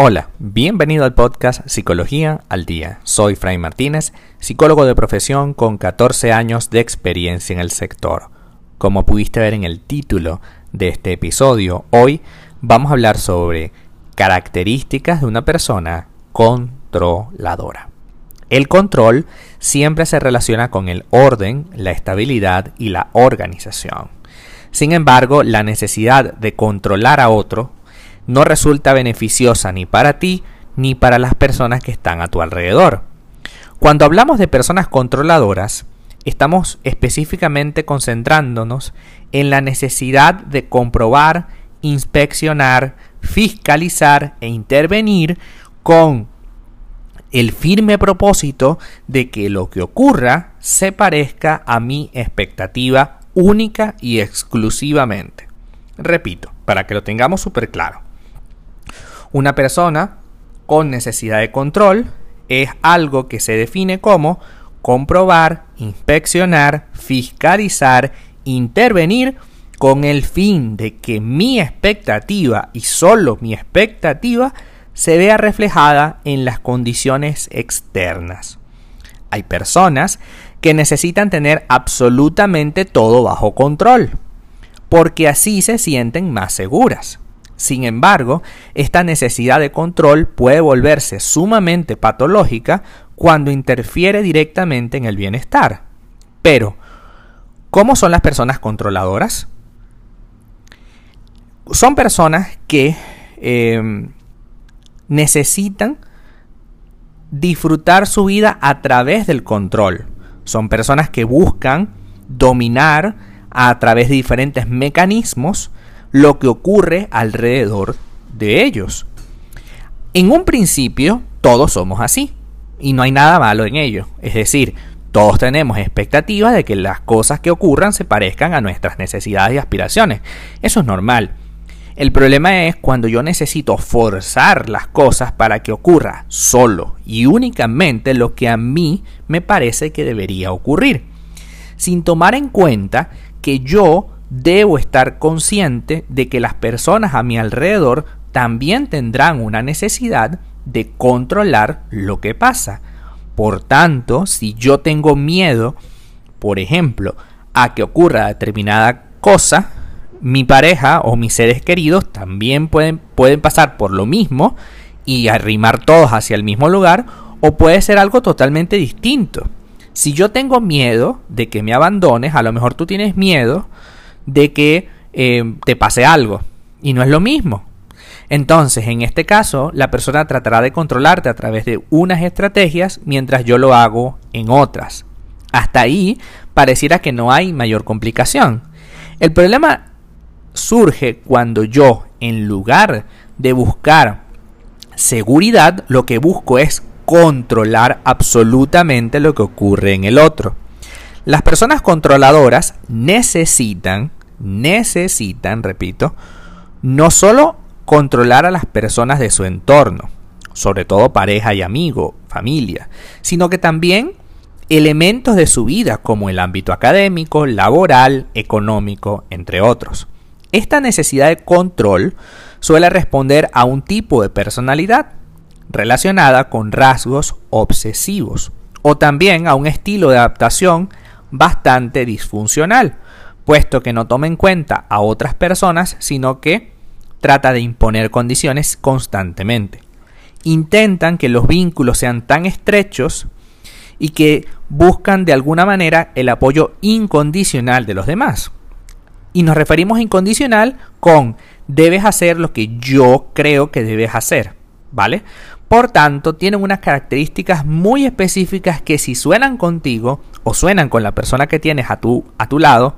Hola, bienvenido al podcast Psicología al Día. Soy Fray Martínez, psicólogo de profesión con 14 años de experiencia en el sector. Como pudiste ver en el título de este episodio, hoy vamos a hablar sobre características de una persona controladora. El control siempre se relaciona con el orden, la estabilidad y la organización. Sin embargo, la necesidad de controlar a otro no resulta beneficiosa ni para ti ni para las personas que están a tu alrededor. Cuando hablamos de personas controladoras, estamos específicamente concentrándonos en la necesidad de comprobar, inspeccionar, fiscalizar e intervenir con el firme propósito de que lo que ocurra se parezca a mi expectativa única y exclusivamente. Repito, para que lo tengamos súper claro. Una persona con necesidad de control es algo que se define como comprobar, inspeccionar, fiscalizar, intervenir con el fin de que mi expectativa y solo mi expectativa se vea reflejada en las condiciones externas. Hay personas que necesitan tener absolutamente todo bajo control, porque así se sienten más seguras. Sin embargo, esta necesidad de control puede volverse sumamente patológica cuando interfiere directamente en el bienestar. Pero, ¿cómo son las personas controladoras? Son personas que em, necesitan disfrutar su vida a través del control. Son personas que buscan dominar a través de diferentes mecanismos lo que ocurre alrededor de ellos. En un principio, todos somos así y no hay nada malo en ello. Es decir, todos tenemos expectativas de que las cosas que ocurran se parezcan a nuestras necesidades y aspiraciones. Eso es normal. El problema es cuando yo necesito forzar las cosas para que ocurra solo y únicamente lo que a mí me parece que debería ocurrir, sin tomar en cuenta que yo debo estar consciente de que las personas a mi alrededor también tendrán una necesidad de controlar lo que pasa. Por tanto, si yo tengo miedo, por ejemplo, a que ocurra determinada cosa, mi pareja o mis seres queridos también pueden, pueden pasar por lo mismo y arrimar todos hacia el mismo lugar, o puede ser algo totalmente distinto. Si yo tengo miedo de que me abandones, a lo mejor tú tienes miedo de que eh, te pase algo. Y no es lo mismo. Entonces, en este caso, la persona tratará de controlarte a través de unas estrategias mientras yo lo hago en otras. Hasta ahí pareciera que no hay mayor complicación. El problema surge cuando yo, en lugar de buscar seguridad, lo que busco es controlar absolutamente lo que ocurre en el otro. Las personas controladoras necesitan necesitan, repito, no solo controlar a las personas de su entorno, sobre todo pareja y amigo, familia, sino que también elementos de su vida como el ámbito académico, laboral, económico, entre otros. Esta necesidad de control suele responder a un tipo de personalidad relacionada con rasgos obsesivos o también a un estilo de adaptación bastante disfuncional, puesto que no toma en cuenta a otras personas, sino que trata de imponer condiciones constantemente. Intentan que los vínculos sean tan estrechos y que buscan de alguna manera el apoyo incondicional de los demás. Y nos referimos a incondicional con debes hacer lo que yo creo que debes hacer, ¿vale? Por tanto, tienen unas características muy específicas que si suenan contigo o suenan con la persona que tienes a tu, a tu lado,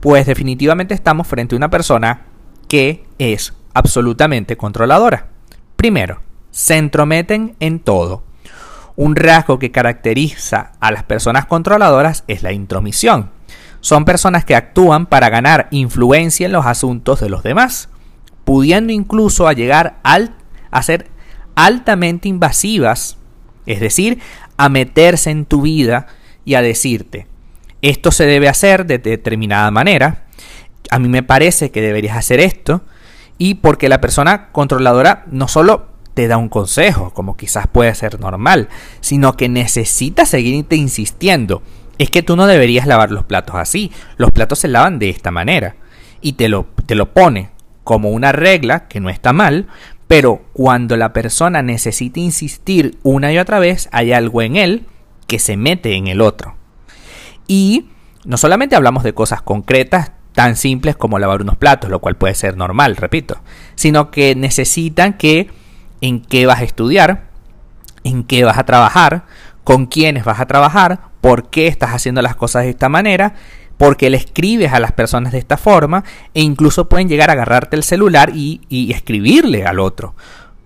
pues definitivamente estamos frente a una persona que es absolutamente controladora. Primero, se entrometen en todo. Un rasgo que caracteriza a las personas controladoras es la intromisión. Son personas que actúan para ganar influencia en los asuntos de los demás, pudiendo incluso llegar a ser altamente invasivas, es decir, a meterse en tu vida y a decirte, esto se debe hacer de determinada manera, a mí me parece que deberías hacer esto, y porque la persona controladora no solo te da un consejo, como quizás puede ser normal, sino que necesita seguirte insistiendo. Es que tú no deberías lavar los platos así, los platos se lavan de esta manera. Y te lo, te lo pone como una regla, que no está mal, pero cuando la persona necesita insistir una y otra vez, hay algo en él que se mete en el otro. Y no solamente hablamos de cosas concretas, tan simples como lavar unos platos, lo cual puede ser normal, repito, sino que necesitan que en qué vas a estudiar, en qué vas a trabajar, con quiénes vas a trabajar, por qué estás haciendo las cosas de esta manera, por qué le escribes a las personas de esta forma, e incluso pueden llegar a agarrarte el celular y, y escribirle al otro.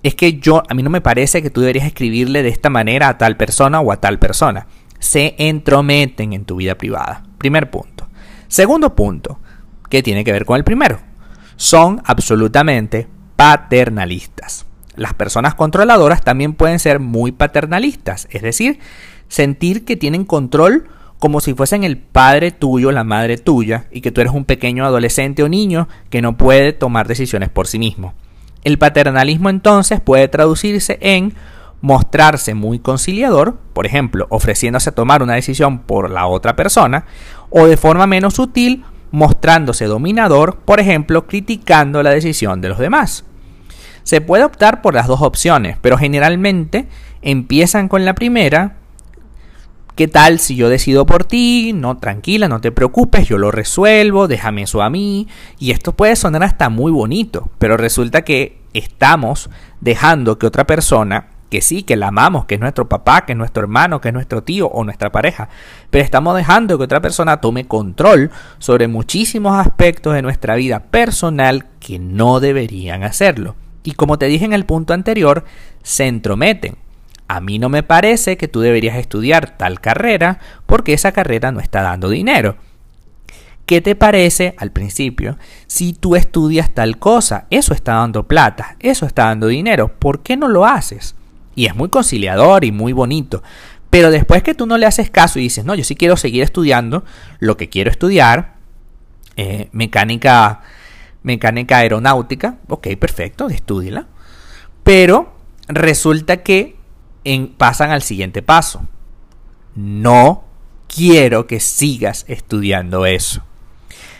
Es que yo, a mí no me parece que tú deberías escribirle de esta manera a tal persona o a tal persona. Se entrometen en tu vida privada. Primer punto. Segundo punto, que tiene que ver con el primero. Son absolutamente paternalistas. Las personas controladoras también pueden ser muy paternalistas, es decir, sentir que tienen control como si fuesen el padre tuyo, la madre tuya, y que tú eres un pequeño adolescente o niño que no puede tomar decisiones por sí mismo. El paternalismo entonces puede traducirse en mostrarse muy conciliador, por ejemplo, ofreciéndose a tomar una decisión por la otra persona, o de forma menos sutil, mostrándose dominador, por ejemplo, criticando la decisión de los demás. Se puede optar por las dos opciones, pero generalmente empiezan con la primera. ¿Qué tal si yo decido por ti? No, tranquila, no te preocupes, yo lo resuelvo, déjame eso a mí. Y esto puede sonar hasta muy bonito, pero resulta que estamos dejando que otra persona que sí, que la amamos, que es nuestro papá, que es nuestro hermano, que es nuestro tío o nuestra pareja, pero estamos dejando que otra persona tome control sobre muchísimos aspectos de nuestra vida personal que no deberían hacerlo. Y como te dije en el punto anterior, se entrometen. A mí no me parece que tú deberías estudiar tal carrera porque esa carrera no está dando dinero. ¿Qué te parece al principio si tú estudias tal cosa? Eso está dando plata, eso está dando dinero. ¿Por qué no lo haces? Y es muy conciliador y muy bonito. Pero después que tú no le haces caso y dices, no, yo sí quiero seguir estudiando lo que quiero estudiar, eh, mecánica, mecánica aeronáutica, ok, perfecto, estúdiala. Pero resulta que en, pasan al siguiente paso. No quiero que sigas estudiando eso.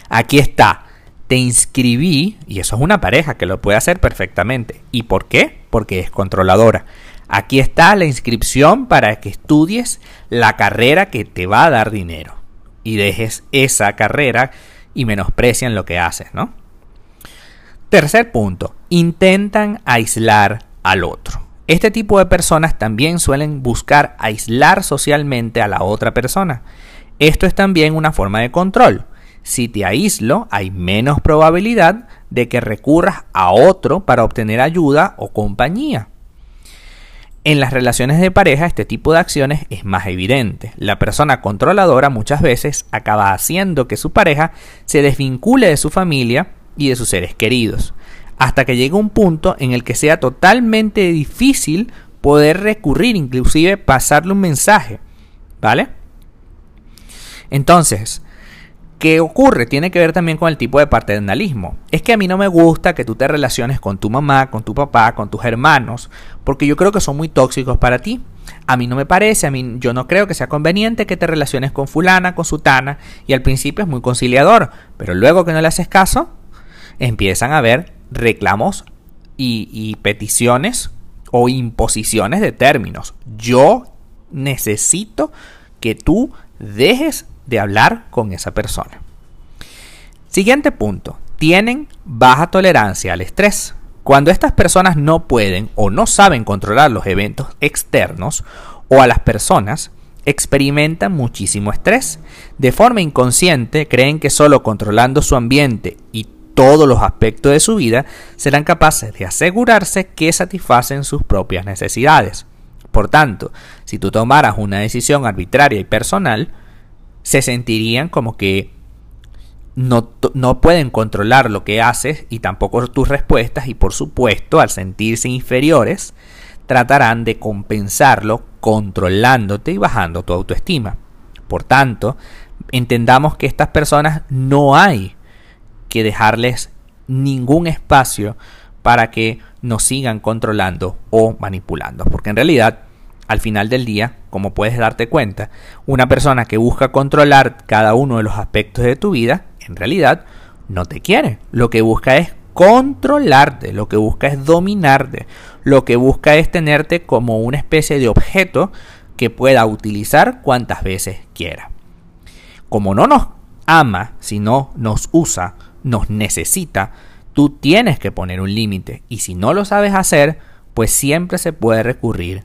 Aquí está, te inscribí, y eso es una pareja que lo puede hacer perfectamente. ¿Y por qué? Porque es controladora. Aquí está la inscripción para que estudies la carrera que te va a dar dinero y dejes esa carrera y menosprecian lo que haces, ¿no? Tercer punto, intentan aislar al otro. Este tipo de personas también suelen buscar aislar socialmente a la otra persona. Esto es también una forma de control. Si te aíslo, hay menos probabilidad de que recurras a otro para obtener ayuda o compañía. En las relaciones de pareja este tipo de acciones es más evidente. La persona controladora muchas veces acaba haciendo que su pareja se desvincule de su familia y de sus seres queridos, hasta que llegue un punto en el que sea totalmente difícil poder recurrir, inclusive pasarle un mensaje, ¿vale? Entonces, ¿Qué ocurre? Tiene que ver también con el tipo de paternalismo. Es que a mí no me gusta que tú te relaciones con tu mamá, con tu papá, con tus hermanos, porque yo creo que son muy tóxicos para ti. A mí no me parece, a mí yo no creo que sea conveniente que te relaciones con fulana, con sutana, y al principio es muy conciliador, pero luego que no le haces caso, empiezan a haber reclamos y, y peticiones o imposiciones de términos. Yo necesito que tú dejes de hablar con esa persona. Siguiente punto. Tienen baja tolerancia al estrés. Cuando estas personas no pueden o no saben controlar los eventos externos o a las personas, experimentan muchísimo estrés. De forma inconsciente creen que solo controlando su ambiente y todos los aspectos de su vida serán capaces de asegurarse que satisfacen sus propias necesidades. Por tanto, si tú tomaras una decisión arbitraria y personal, se sentirían como que no, no, pueden controlar lo que haces y tampoco tus respuestas y por supuesto al sentirse inferiores tratarán de compensarlo controlándote y bajando tu autoestima. Por tanto, entendamos que estas personas no hay que dejarles ningún espacio para que nos sigan controlando o manipulando. Porque en realidad, al final del día, como puedes darte cuenta, una persona que busca controlar cada uno de los aspectos de tu vida, en realidad no te quiere. Lo que busca es controlarte, lo que busca es dominarte, lo que busca es tenerte como una especie de objeto que pueda utilizar cuantas veces quiera. Como no nos ama, sino nos usa, nos necesita, tú tienes que poner un límite y si no lo sabes hacer, pues siempre se puede recurrir